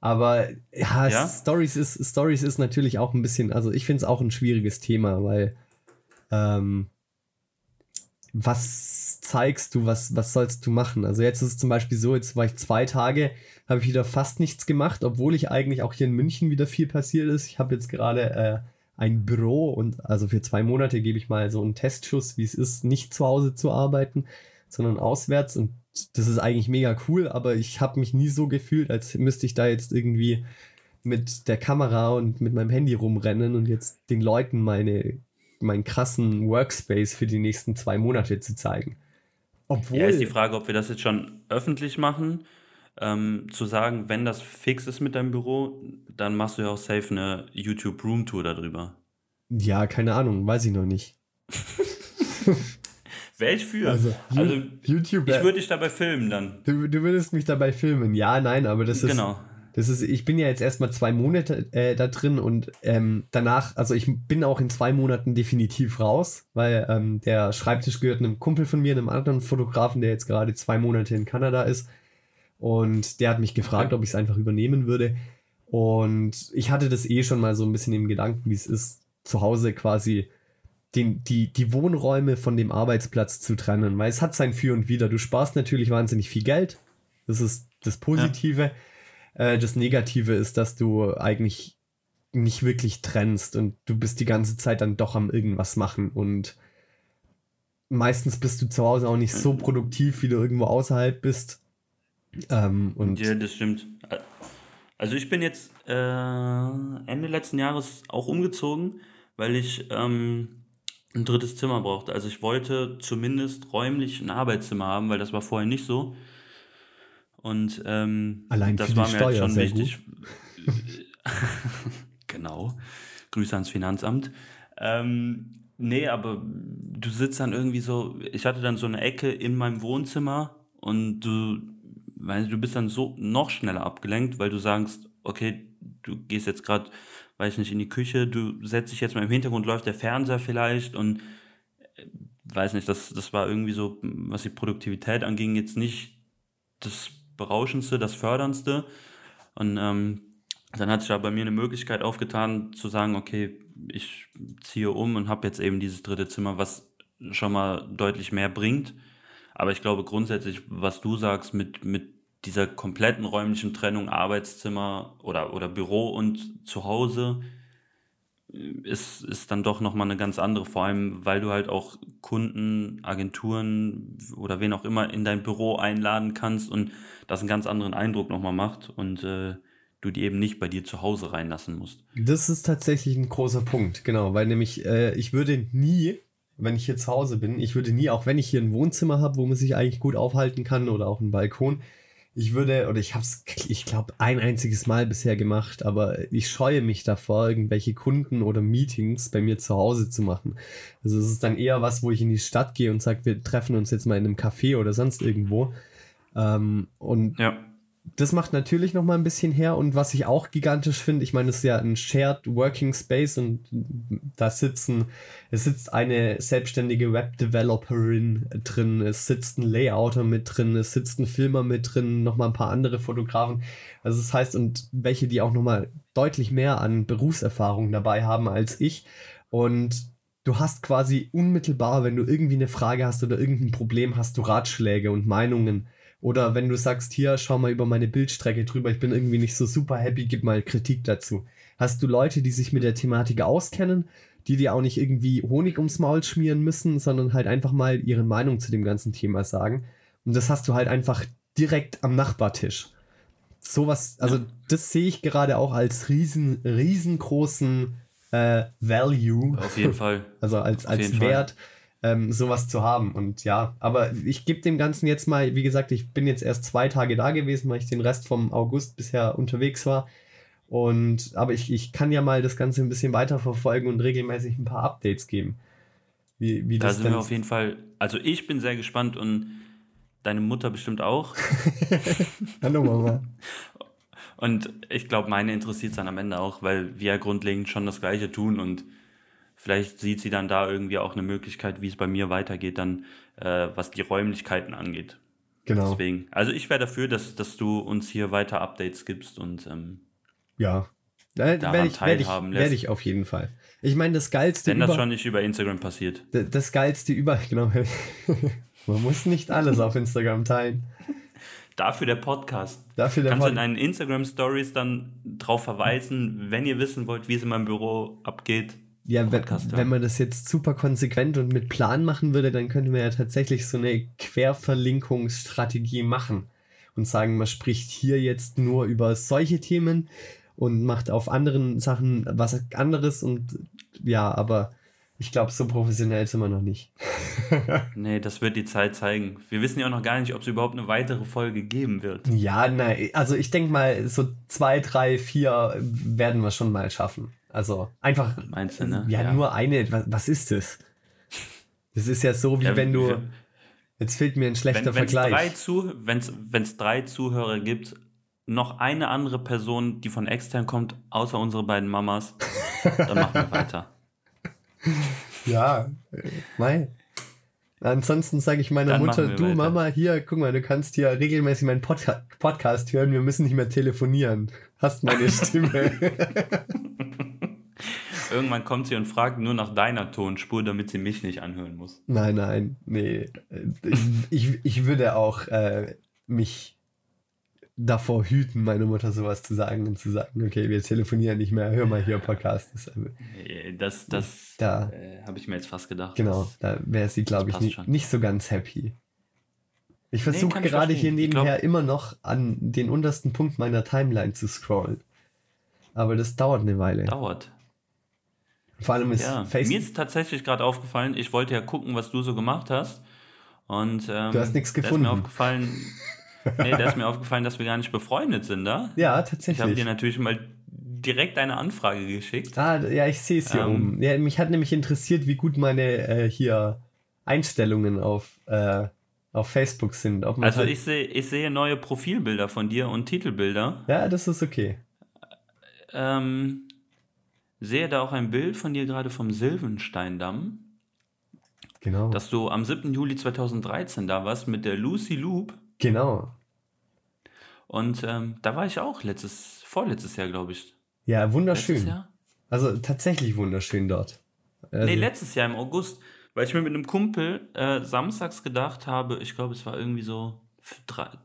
Aber ja, ja? Stories, ist, Stories ist natürlich auch ein bisschen, also ich finde es auch ein schwieriges Thema, weil ähm, was zeigst du, was, was sollst du machen? Also jetzt ist es zum Beispiel so, jetzt war ich zwei Tage, habe ich wieder fast nichts gemacht, obwohl ich eigentlich auch hier in München wieder viel passiert ist. Ich habe jetzt gerade äh, ein Büro und also für zwei Monate gebe ich mal so einen Testschuss, wie es ist, nicht zu Hause zu arbeiten, sondern auswärts und das ist eigentlich mega cool, aber ich habe mich nie so gefühlt, als müsste ich da jetzt irgendwie mit der Kamera und mit meinem Handy rumrennen und jetzt den Leuten meine meinen krassen Workspace für die nächsten zwei Monate zu zeigen. Obwohl. Ja, ist die Frage, ob wir das jetzt schon öffentlich machen. Ähm, zu sagen, wenn das fix ist mit deinem Büro, dann machst du ja auch safe eine YouTube Room Tour darüber. Ja, keine Ahnung, weiß ich noch nicht. Wäre ich für. Also, also YouTube. Ich würde dich dabei filmen dann. Du, du würdest mich dabei filmen. Ja, nein, aber das ist. Genau. Das ist, ich bin ja jetzt erstmal zwei Monate äh, da drin und ähm, danach, also ich bin auch in zwei Monaten definitiv raus, weil ähm, der Schreibtisch gehört einem Kumpel von mir, einem anderen Fotografen, der jetzt gerade zwei Monate in Kanada ist. Und der hat mich gefragt, ob ich es einfach übernehmen würde. Und ich hatte das eh schon mal so ein bisschen im Gedanken, wie es ist, zu Hause quasi den, die, die Wohnräume von dem Arbeitsplatz zu trennen, weil es hat sein Für und Wider. Du sparst natürlich wahnsinnig viel Geld. Das ist das Positive. Ja. Äh, das Negative ist, dass du eigentlich nicht wirklich trennst und du bist die ganze Zeit dann doch am irgendwas machen und meistens bist du zu Hause auch nicht so produktiv, wie du irgendwo außerhalb bist. Ähm, und ja, das stimmt. Also ich bin jetzt äh, Ende letzten Jahres auch umgezogen, weil ich ähm, ein drittes Zimmer brauchte. Also ich wollte zumindest räumlich ein Arbeitszimmer haben, weil das war vorher nicht so. Und ähm, Allein das war mir Steuer, halt schon wichtig. genau. Grüße ans Finanzamt. Ähm, nee, aber du sitzt dann irgendwie so, ich hatte dann so eine Ecke in meinem Wohnzimmer und du, weißt, du bist dann so noch schneller abgelenkt, weil du sagst, okay, du gehst jetzt gerade, weiß nicht, in die Küche, du setzt dich jetzt mal im Hintergrund, läuft der Fernseher vielleicht und äh, weiß nicht, das, das war irgendwie so, was die Produktivität anging, jetzt nicht das Berauschendste, das Förderndste. Und ähm, dann hat sich da bei mir eine Möglichkeit aufgetan, zu sagen, okay, ich ziehe um und habe jetzt eben dieses dritte Zimmer, was schon mal deutlich mehr bringt. Aber ich glaube grundsätzlich, was du sagst, mit, mit dieser kompletten räumlichen Trennung Arbeitszimmer oder, oder Büro und Zuhause, ist, ist dann doch nochmal eine ganz andere, vor allem weil du halt auch Kunden, Agenturen oder wen auch immer in dein Büro einladen kannst und das einen ganz anderen Eindruck nochmal macht und äh, du die eben nicht bei dir zu Hause reinlassen musst. Das ist tatsächlich ein großer Punkt, genau, weil nämlich äh, ich würde nie, wenn ich hier zu Hause bin, ich würde nie, auch wenn ich hier ein Wohnzimmer habe, wo man sich eigentlich gut aufhalten kann oder auch einen Balkon, ich würde, oder ich habe es, ich glaube, ein einziges Mal bisher gemacht, aber ich scheue mich davor, irgendwelche Kunden oder Meetings bei mir zu Hause zu machen. Also es ist dann eher was, wo ich in die Stadt gehe und sage, wir treffen uns jetzt mal in einem Café oder sonst irgendwo. Ähm, und ja. das macht natürlich noch mal ein bisschen her. Und was ich auch gigantisch finde, ich meine, es ist ja ein Shared Working Space und da sitzen, es sitzt eine selbstständige Web-Developerin drin, es sitzt ein Layouter mit drin, es sitzt ein Filmer mit drin, noch mal ein paar andere Fotografen. Also das heißt, und welche, die auch noch mal deutlich mehr an Berufserfahrung dabei haben als ich. Und du hast quasi unmittelbar, wenn du irgendwie eine Frage hast oder irgendein Problem hast, du Ratschläge und Meinungen Oder wenn du sagst, hier, schau mal über meine Bildstrecke drüber, ich bin irgendwie nicht so super happy, gib mal Kritik dazu. Hast du Leute, die sich mit der Thematik auskennen, die dir auch nicht irgendwie Honig ums Maul schmieren müssen, sondern halt einfach mal ihre Meinung zu dem ganzen Thema sagen. Und das hast du halt einfach direkt am Nachbartisch. Sowas, also das sehe ich gerade auch als riesen, riesengroßen äh, Value. Auf jeden Fall. Also als, als Wert. Fall ähm, sowas zu haben. Und ja, aber ich gebe dem Ganzen jetzt mal, wie gesagt, ich bin jetzt erst zwei Tage da gewesen, weil ich den Rest vom August bisher unterwegs war. Und aber ich, ich kann ja mal das Ganze ein bisschen weiter verfolgen und regelmäßig ein paar Updates geben. Wie, wie da sind wir auf jeden Fall. Also ich bin sehr gespannt und deine Mutter bestimmt auch. Hallo Mama. Und ich glaube, meine interessiert es dann am Ende auch, weil wir ja grundlegend schon das Gleiche tun und Vielleicht sieht sie dann da irgendwie auch eine Möglichkeit, wie es bei mir weitergeht, dann äh, was die Räumlichkeiten angeht. Genau. Deswegen. Also ich wäre dafür, dass, dass du uns hier weiter Updates gibst und ähm, ja. Da werde ich, werd ich, werd ich auf jeden Fall. Ich meine, das Geilste. Wenn das schon nicht über Instagram passiert. Das Geilste über. Genau. Man muss nicht alles auf Instagram teilen. Dafür der Podcast. Dafür der Kannst Pod du in deinen Instagram Stories dann drauf verweisen, wenn ihr wissen wollt, wie es in meinem Büro abgeht. Ja, wenn, wenn man das jetzt super konsequent und mit Plan machen würde, dann könnte man ja tatsächlich so eine Querverlinkungsstrategie machen und sagen, man spricht hier jetzt nur über solche Themen und macht auf anderen Sachen was anderes und ja, aber ich glaube, so professionell sind wir noch nicht. nee, das wird die Zeit zeigen. Wir wissen ja auch noch gar nicht, ob es überhaupt eine weitere Folge geben wird. Ja, nein, also ich denke mal, so zwei, drei, vier werden wir schon mal schaffen. Also einfach. Meinst du, ne? Ja, ja. nur eine. Was, was, ist das? Das ist ja so, wie ja, wenn du. Jetzt fehlt mir ein schlechter wenn, Vergleich. Wenn es drei Zuhörer gibt, noch eine andere Person, die von extern kommt, außer unsere beiden Mamas, dann machen wir weiter. Ja, mei. Ansonsten sage ich meiner dann Mutter, du weiter. Mama, hier, guck mal, du kannst hier regelmäßig meinen Podca Podcast hören, wir müssen nicht mehr telefonieren. Hast meine Stimme. Irgendwann kommt sie und fragt nur nach deiner Tonspur, damit sie mich nicht anhören muss. Nein, nein, nee. Ich, ich würde auch äh, mich davor hüten, meine Mutter sowas zu sagen und zu sagen, okay, wir telefonieren nicht mehr, hör mal hier Podcast. Das, das, das da, äh, habe ich mir jetzt fast gedacht. Genau, da wäre sie, glaube ich, nicht, nicht so ganz happy. Ich versuche nee, gerade hier nebenher glaub, immer noch an den untersten Punkt meiner Timeline zu scrollen. Aber das dauert eine Weile. Dauert. Vor allem ist ja, Facebook. Mir ist tatsächlich gerade aufgefallen, ich wollte ja gucken, was du so gemacht hast. Und ähm, du hast nichts gefunden. Da ist mir aufgefallen, nee, da ist mir aufgefallen, dass wir gar nicht befreundet sind, da. Ja, tatsächlich. Ich habe dir natürlich mal direkt eine Anfrage geschickt. Ah, ja, ich sehe es hier ähm, oben. Ja, mich hat nämlich interessiert, wie gut meine äh, hier Einstellungen auf, äh, auf Facebook sind. also halt ich sehe ich sehe neue Profilbilder von dir und Titelbilder. Ja, das ist okay. Ähm, sehe da auch ein Bild von dir gerade vom Silvensteindamm. Genau. Dass du am 7. Juli 2013 da warst mit der Lucy Loop. Genau. Und ähm, da war ich auch letztes, vorletztes Jahr, glaube ich. Ja, wunderschön. Also tatsächlich wunderschön dort. Also, nee, letztes Jahr im August, weil ich mir mit einem Kumpel äh, samstags gedacht habe, ich glaube, es war irgendwie so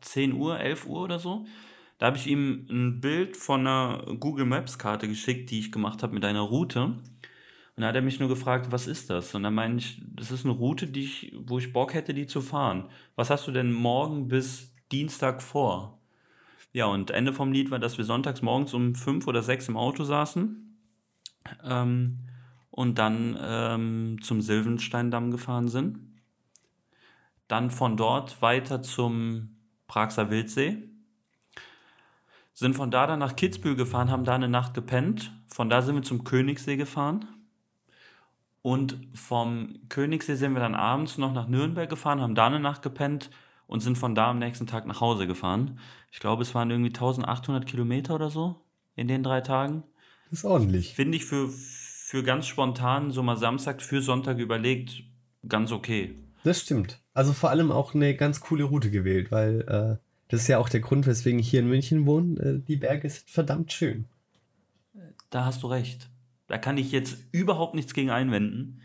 10 Uhr, 11 Uhr oder so. Da habe ich ihm ein Bild von einer Google Maps Karte geschickt, die ich gemacht habe mit einer Route. Und da hat er mich nur gefragt, was ist das? Und dann meine ich, das ist eine Route, die ich, wo ich Bock hätte, die zu fahren. Was hast du denn morgen bis Dienstag vor? Ja, und Ende vom Lied war, dass wir sonntags morgens um fünf oder sechs im Auto saßen ähm, und dann ähm, zum Silvensteindamm gefahren sind. Dann von dort weiter zum Praxer Wildsee sind von da dann nach Kitzbühel gefahren, haben da eine Nacht gepennt. Von da sind wir zum Königssee gefahren. Und vom Königssee sind wir dann abends noch nach Nürnberg gefahren, haben da eine Nacht gepennt und sind von da am nächsten Tag nach Hause gefahren. Ich glaube, es waren irgendwie 1800 Kilometer oder so in den drei Tagen. Das ist ordentlich. Finde ich für, für ganz spontan, so mal Samstag für Sonntag überlegt, ganz okay. Das stimmt. Also vor allem auch eine ganz coole Route gewählt, weil äh, das ist ja auch der Grund, weswegen ich hier in München wohne. Äh, die Berge sind verdammt schön. Da hast du recht. Da kann ich jetzt überhaupt nichts gegen einwenden.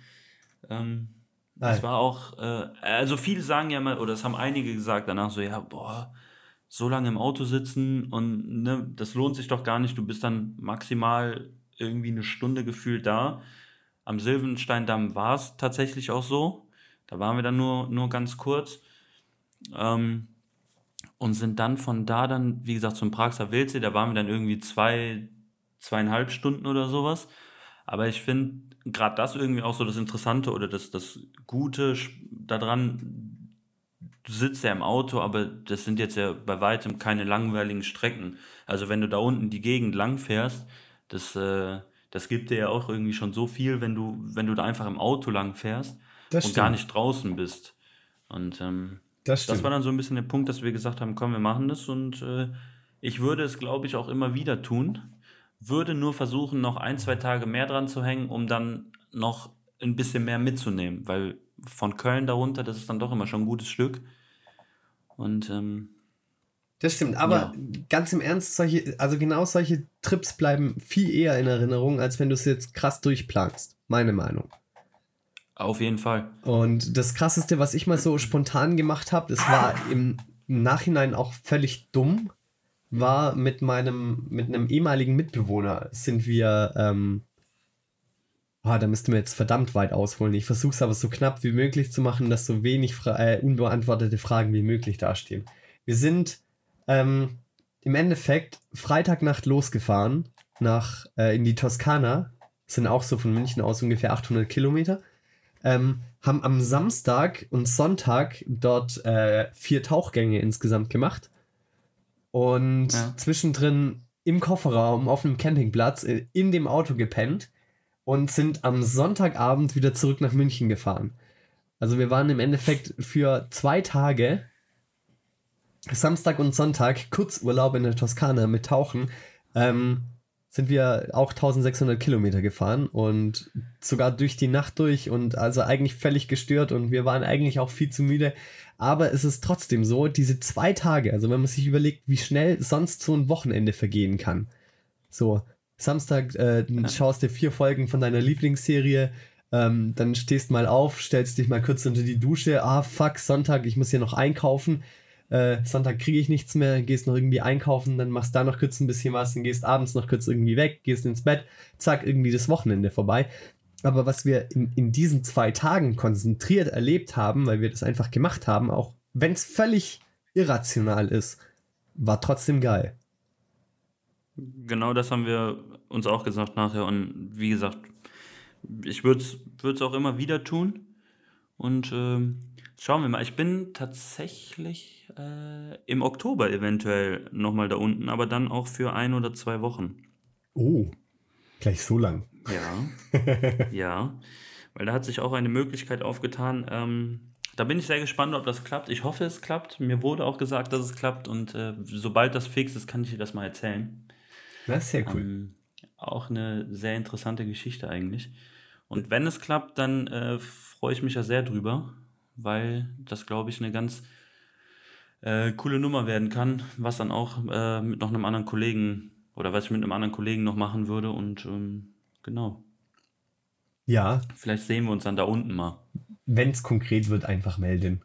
Ähm, Das war auch, äh, also viele sagen ja mal, oder es haben einige gesagt danach so, ja, boah, so lange im Auto sitzen und ne, das lohnt sich doch gar nicht. Du bist dann maximal irgendwie eine Stunde gefühlt da. Am Silvensteindamm war es tatsächlich auch so. Da waren wir dann nur, nur ganz kurz. Ähm, und sind dann von da dann, wie gesagt, zum Praxer Wildsee. Da waren wir dann irgendwie zwei, zweieinhalb Stunden oder sowas. Aber ich finde gerade das irgendwie auch so das Interessante oder das, das Gute daran. Du sitzt ja im Auto, aber das sind jetzt ja bei weitem keine langweiligen Strecken. Also wenn du da unten die Gegend lang fährst, das, äh, das gibt dir ja auch irgendwie schon so viel, wenn du, wenn du da einfach im Auto lang fährst das und gar nicht draußen bist. Und ähm, das, das, war dann so ein bisschen der Punkt, dass wir gesagt haben, komm, wir machen das und äh, ich würde es, glaube ich, auch immer wieder tun würde nur versuchen, noch ein, zwei Tage mehr dran zu hängen, um dann noch ein bisschen mehr mitzunehmen, weil von Köln darunter, das ist dann doch immer schon ein gutes Stück. Und ähm, das stimmt, aber ja. ganz im Ernst, solche, also genau solche Trips bleiben viel eher in Erinnerung, als wenn du es jetzt krass durchplanst. Meine Meinung. Auf jeden Fall. Und das krasseste, was ich mal so spontan gemacht habe, das war im Nachhinein auch völlig dumm, war mit meinem, mit einem ehemaligen Mitbewohner sind wir, ähm, ah, da müssten wir jetzt verdammt weit ausholen. Ich versuche es aber so knapp wie möglich zu machen, dass so wenig Fra äh, unbeantwortete Fragen wie möglich dastehen. Wir sind ähm, im Endeffekt Freitagnacht losgefahren nach äh, in die Toskana, sind auch so von München aus ungefähr 800 Kilometer. Ähm, haben am Samstag und Sonntag dort äh, vier Tauchgänge insgesamt gemacht und ja. zwischendrin im Kofferraum auf einem Campingplatz äh, in dem Auto gepennt und sind am Sonntagabend wieder zurück nach München gefahren. Also wir waren im Endeffekt für zwei Tage, Samstag und Sonntag, Kurzurlaub in der Toskana mit Tauchen, ähm, sind wir auch 1600 Kilometer gefahren und sogar durch die Nacht durch und also eigentlich völlig gestört und wir waren eigentlich auch viel zu müde. Aber es ist trotzdem so, diese zwei Tage, also wenn man sich überlegt, wie schnell sonst so ein Wochenende vergehen kann. So, Samstag äh, ja. schaust dir vier Folgen von deiner Lieblingsserie, ähm, dann stehst mal auf, stellst dich mal kurz unter die Dusche, ah fuck, Sonntag, ich muss hier noch einkaufen. Äh, Sonntag kriege ich nichts mehr, gehst noch irgendwie einkaufen, dann machst da noch kurz ein bisschen was, dann gehst abends noch kurz irgendwie weg, gehst ins Bett, zack, irgendwie das Wochenende vorbei. Aber was wir in, in diesen zwei Tagen konzentriert erlebt haben, weil wir das einfach gemacht haben, auch wenn es völlig irrational ist, war trotzdem geil. Genau das haben wir uns auch gesagt nachher. Und wie gesagt, ich würde es auch immer wieder tun. Und äh, schauen wir mal. Ich bin tatsächlich äh, im Oktober eventuell nochmal da unten, aber dann auch für ein oder zwei Wochen. Oh, gleich so lang. Ja, ja, weil da hat sich auch eine Möglichkeit aufgetan. Ähm, da bin ich sehr gespannt, ob das klappt. Ich hoffe, es klappt. Mir wurde auch gesagt, dass es klappt und äh, sobald das fix ist, kann ich dir das mal erzählen. Das ist sehr cool. Ähm, auch eine sehr interessante Geschichte eigentlich. Und wenn es klappt, dann äh, freue ich mich ja sehr drüber, weil das, glaube ich, eine ganz äh, coole Nummer werden kann, was dann auch äh, mit noch einem anderen Kollegen oder was ich mit einem anderen Kollegen noch machen würde und ähm, Genau. Ja. Vielleicht sehen wir uns dann da unten mal. Wenn es konkret wird, einfach melden.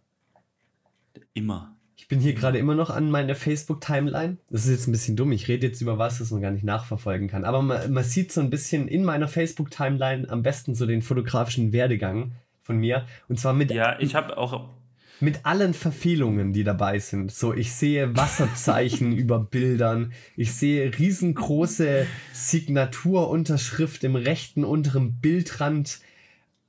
Immer. Ich bin hier gerade immer noch an meiner Facebook-Timeline. Das ist jetzt ein bisschen dumm. Ich rede jetzt über was, das man gar nicht nachverfolgen kann. Aber man, man sieht so ein bisschen in meiner Facebook-Timeline am besten so den fotografischen Werdegang von mir. Und zwar mit. Ja, ich habe auch mit allen Verfehlungen, die dabei sind. So, ich sehe Wasserzeichen über Bildern, ich sehe riesengroße Signaturunterschrift im rechten unteren Bildrand.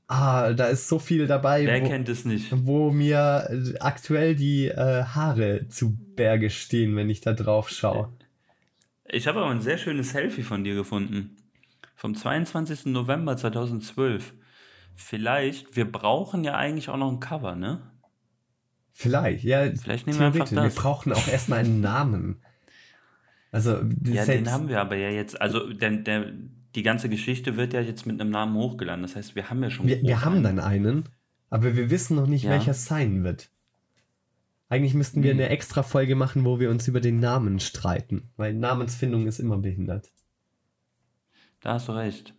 Ah, da ist so viel dabei. Wer wo, kennt es nicht? Wo mir aktuell die äh, Haare zu Berge stehen, wenn ich da drauf schaue. Ich habe aber ein sehr schönes Selfie von dir gefunden. Vom 22. November 2012. Vielleicht, wir brauchen ja eigentlich auch noch ein Cover, ne? Vielleicht, ja. Vielleicht nehmen wir einfach das. Wir brauchen auch erstmal einen Namen. Also, ja, den haben wir aber ja jetzt. Also, der, der, die ganze Geschichte wird ja jetzt mit einem Namen hochgeladen. Das heißt, wir haben ja schon. Wir, wir haben dann einen, aber wir wissen noch nicht, ja. welcher es sein wird. Eigentlich müssten wir hm. eine extra Folge machen, wo wir uns über den Namen streiten, weil Namensfindung ist immer behindert. Da hast du recht.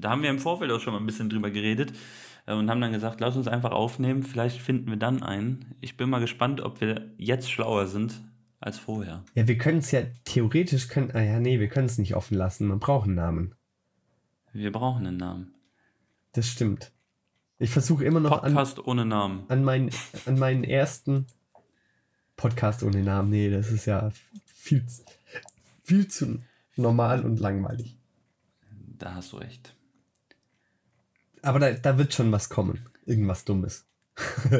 Da haben wir im Vorfeld auch schon mal ein bisschen drüber geredet äh, und haben dann gesagt, lass uns einfach aufnehmen, vielleicht finden wir dann einen. Ich bin mal gespannt, ob wir jetzt schlauer sind als vorher. Ja, wir können es ja theoretisch können. Ah ja, nee, wir können es nicht offen lassen. Man braucht einen Namen. Wir brauchen einen Namen. Das stimmt. Ich versuche immer noch Podcast an, ohne Namen. An, mein, an meinen ersten Podcast ohne Namen. Nee, das ist ja viel, viel zu normal und langweilig. Da hast du recht. Aber da, da wird schon was kommen. Irgendwas Dummes.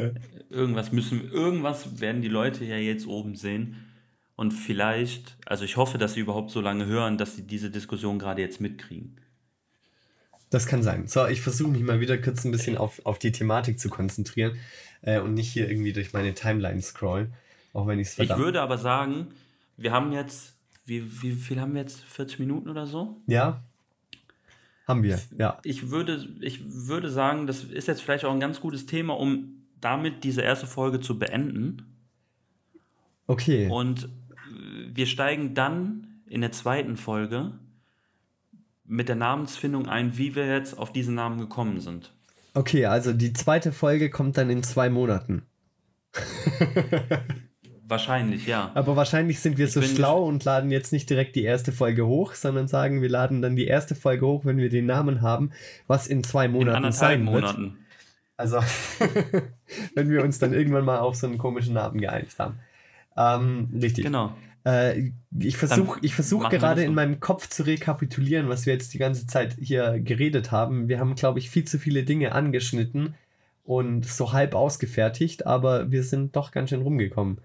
irgendwas müssen, irgendwas werden die Leute ja jetzt oben sehen. Und vielleicht, also ich hoffe, dass sie überhaupt so lange hören, dass sie diese Diskussion gerade jetzt mitkriegen. Das kann sein. So, ich versuche mich mal wieder kurz ein bisschen auf, auf die Thematik zu konzentrieren äh, und nicht hier irgendwie durch meine Timeline scrollen, auch wenn ich es Ich würde aber sagen, wir haben jetzt, wie, wie viel haben wir jetzt? 40 Minuten oder so? Ja. Haben wir, ja. Ich würde, ich würde sagen, das ist jetzt vielleicht auch ein ganz gutes Thema, um damit diese erste Folge zu beenden. Okay. Und wir steigen dann in der zweiten Folge mit der Namensfindung ein, wie wir jetzt auf diesen Namen gekommen sind. Okay, also die zweite Folge kommt dann in zwei Monaten. wahrscheinlich, ja. Aber wahrscheinlich sind wir ich so schlau und laden jetzt nicht direkt die erste Folge hoch, sondern sagen, wir laden dann die erste Folge hoch, wenn wir den Namen haben, was in zwei Monaten in sein Monaten. wird. Also, wenn wir uns dann irgendwann mal auf so einen komischen Namen geeinigt haben. Ähm, richtig. Genau. Äh, ich versuche ich versuch gerade in meinem Kopf zu rekapitulieren, was wir jetzt die ganze Zeit hier geredet haben. Wir haben, glaube ich, viel zu viele Dinge angeschnitten und so halb ausgefertigt, aber wir sind doch ganz schön rumgekommen.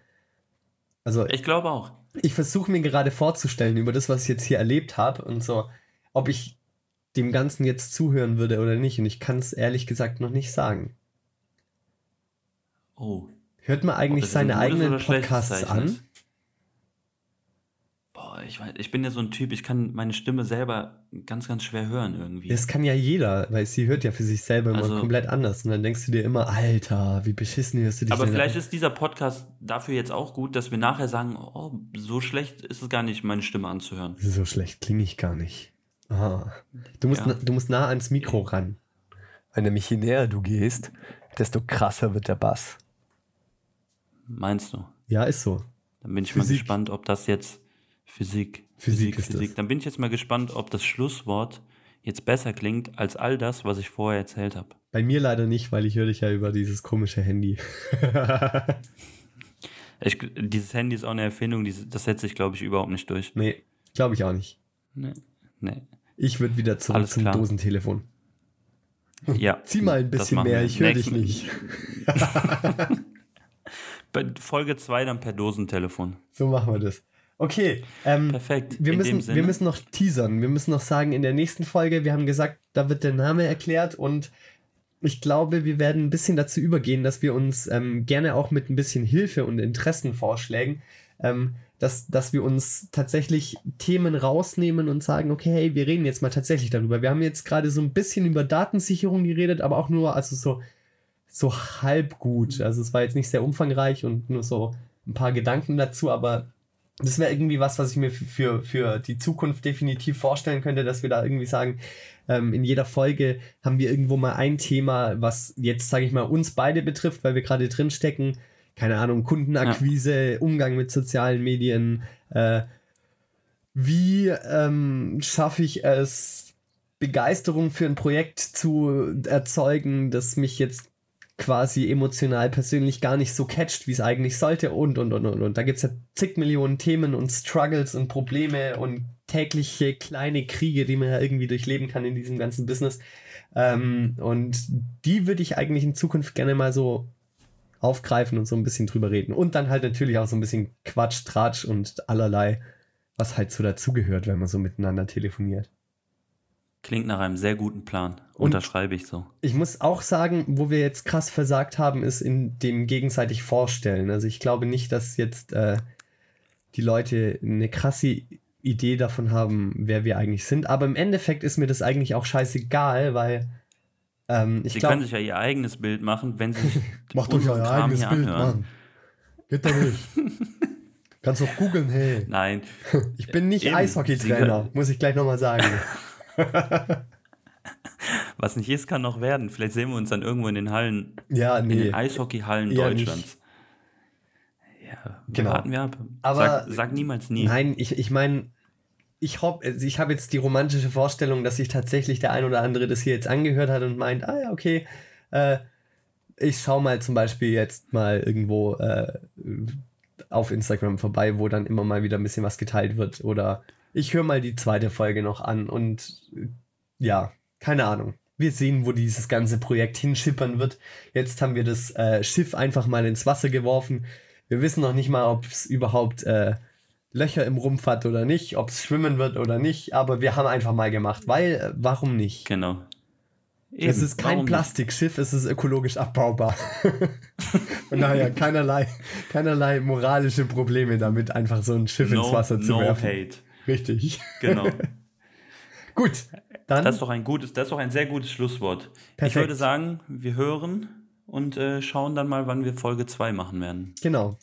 Also, ich glaube auch. Ich versuche mir gerade vorzustellen über das, was ich jetzt hier erlebt habe und so, ob ich dem Ganzen jetzt zuhören würde oder nicht. Und ich kann es ehrlich gesagt noch nicht sagen. Oh. Hört man eigentlich seine eigenen Podcasts an? Ich, weiß, ich bin ja so ein Typ, ich kann meine Stimme selber ganz, ganz schwer hören irgendwie. Das kann ja jeder, weil sie hört ja für sich selber immer also, komplett anders. Und dann denkst du dir immer, Alter, wie beschissen hörst du dich Aber vielleicht an? ist dieser Podcast dafür jetzt auch gut, dass wir nachher sagen, oh, so schlecht ist es gar nicht, meine Stimme anzuhören. So schlecht klinge ich gar nicht. Aha. Du musst, ja. du musst nah ans Mikro ran. Weil nämlich je näher du gehst, desto krasser wird der Bass. Meinst du? Ja, ist so. Dann bin ich Physik. mal gespannt, ob das jetzt Physik. Physik, Physik, Physik. Dann bin ich jetzt mal gespannt, ob das Schlusswort jetzt besser klingt als all das, was ich vorher erzählt habe. Bei mir leider nicht, weil ich höre dich ja über dieses komische Handy. ich, dieses Handy ist auch eine Erfindung, die, das setze ich, glaube ich, überhaupt nicht durch. Nee, glaube ich auch nicht. Nee, nee. Ich würde wieder zurück Alles zum klar. Dosentelefon. Ja. Zieh mal ein bisschen mehr, ich höre dich nicht. Folge 2 dann per Dosentelefon. So machen wir das. Okay, ähm, perfekt. Wir müssen, wir müssen noch teasern. Wir müssen noch sagen, in der nächsten Folge, wir haben gesagt, da wird der Name erklärt und ich glaube, wir werden ein bisschen dazu übergehen, dass wir uns ähm, gerne auch mit ein bisschen Hilfe und Interessenvorschlägen, ähm, dass, dass wir uns tatsächlich Themen rausnehmen und sagen, okay, hey, wir reden jetzt mal tatsächlich darüber. Wir haben jetzt gerade so ein bisschen über Datensicherung geredet, aber auch nur, also so, so halb gut. Also es war jetzt nicht sehr umfangreich und nur so ein paar Gedanken dazu, aber das wäre irgendwie was, was ich mir für, für die Zukunft definitiv vorstellen könnte, dass wir da irgendwie sagen, ähm, in jeder Folge haben wir irgendwo mal ein Thema, was jetzt, sage ich mal, uns beide betrifft, weil wir gerade drin stecken. Keine Ahnung, Kundenakquise, ja. Umgang mit sozialen Medien. Äh, wie ähm, schaffe ich es, Begeisterung für ein Projekt zu erzeugen, das mich jetzt quasi emotional persönlich gar nicht so catcht, wie es eigentlich sollte und und und und. Und da gibt es ja zig Millionen Themen und Struggles und Probleme und tägliche kleine Kriege, die man ja irgendwie durchleben kann in diesem ganzen Business. Ähm, und die würde ich eigentlich in Zukunft gerne mal so aufgreifen und so ein bisschen drüber reden. Und dann halt natürlich auch so ein bisschen Quatsch, Tratsch und allerlei, was halt so dazugehört, wenn man so miteinander telefoniert. Klingt nach einem sehr guten Plan. Unterschreibe ich so. Ich muss auch sagen, wo wir jetzt krass versagt haben, ist in dem gegenseitig Vorstellen. Also ich glaube nicht, dass jetzt äh, die Leute eine krasse Idee davon haben, wer wir eigentlich sind. Aber im Endeffekt ist mir das eigentlich auch scheißegal, weil ähm, ich Sie glaub, können sich ja ihr eigenes Bild machen, wenn sie Macht euch euer eigenes Bild, anhören. Mann. Geht doch nicht. Kannst auch googeln, hey. Nein. Ich bin nicht Eishockeytrainer, muss ich gleich nochmal sagen. Was nicht ist, kann noch werden. Vielleicht sehen wir uns dann irgendwo in den Hallen, Ja, in nee. den Eishockeyhallen Eher Deutschlands. Ja, Genau. warten wir ab. Aber- sag, sag niemals nie. Nein, ich, ich meine, ich, hoff- also ich habe jetzt die romantische Vorstellung, dass sich tatsächlich der ein oder andere das hier jetzt angehört hat und meint, ah ja, okay, äh, ich schaue mal zum Beispiel jetzt mal irgendwo äh, auf Instagram vorbei, wo dann immer mal wieder ein bisschen was geteilt wird. Oder ich höre mal die zweite Folge noch an und ja, keine Ahnung. Wir sehen, wo dieses ganze Projekt hinschippern wird. Jetzt haben wir das äh, Schiff einfach mal ins Wasser geworfen. Wir wissen noch nicht mal, ob es überhaupt äh, Löcher im Rumpf hat oder nicht, ob es schwimmen wird oder nicht, aber wir haben einfach mal gemacht, weil, äh, warum nicht? Genau. es Eben, ist kein? Plastikschiff, es ist ökologisch abbaubar. Von daher keinerlei, keinerlei moralische Probleme damit, einfach so ein Schiff No, ins Wasser zu no werfen. hate. Richtig. Genau. Gut, dann Das ist doch ein gutes, das ist doch ein sehr gutes Schlusswort. Ich Perfekt. würde sagen, wir hören und äh, schauen dann mal, wann wir Folge 2 machen werden. genau.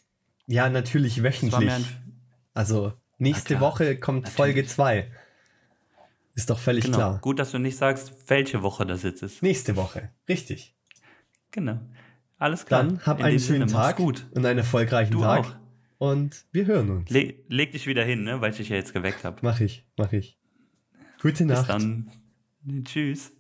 Ja, natürlich wöchentlich. Also nächste. Woche kommt Natürlich. Folge 2. Ist doch völlig genau. klar. Gut, dass du nicht sagst, welche Woche das jetzt ist. Nächste Woche. Richtig. Genau. Alles klar. Dann hab In einen schönen Sinne, Tag gut. und einen erfolgreichen Du Tag. auch. Und wir hören uns. Le leg dich wieder hin, ne, weil ich dich ja jetzt geweckt habe. Mach ich, mach ich. Gute Bis Nacht. dann. Tschüss.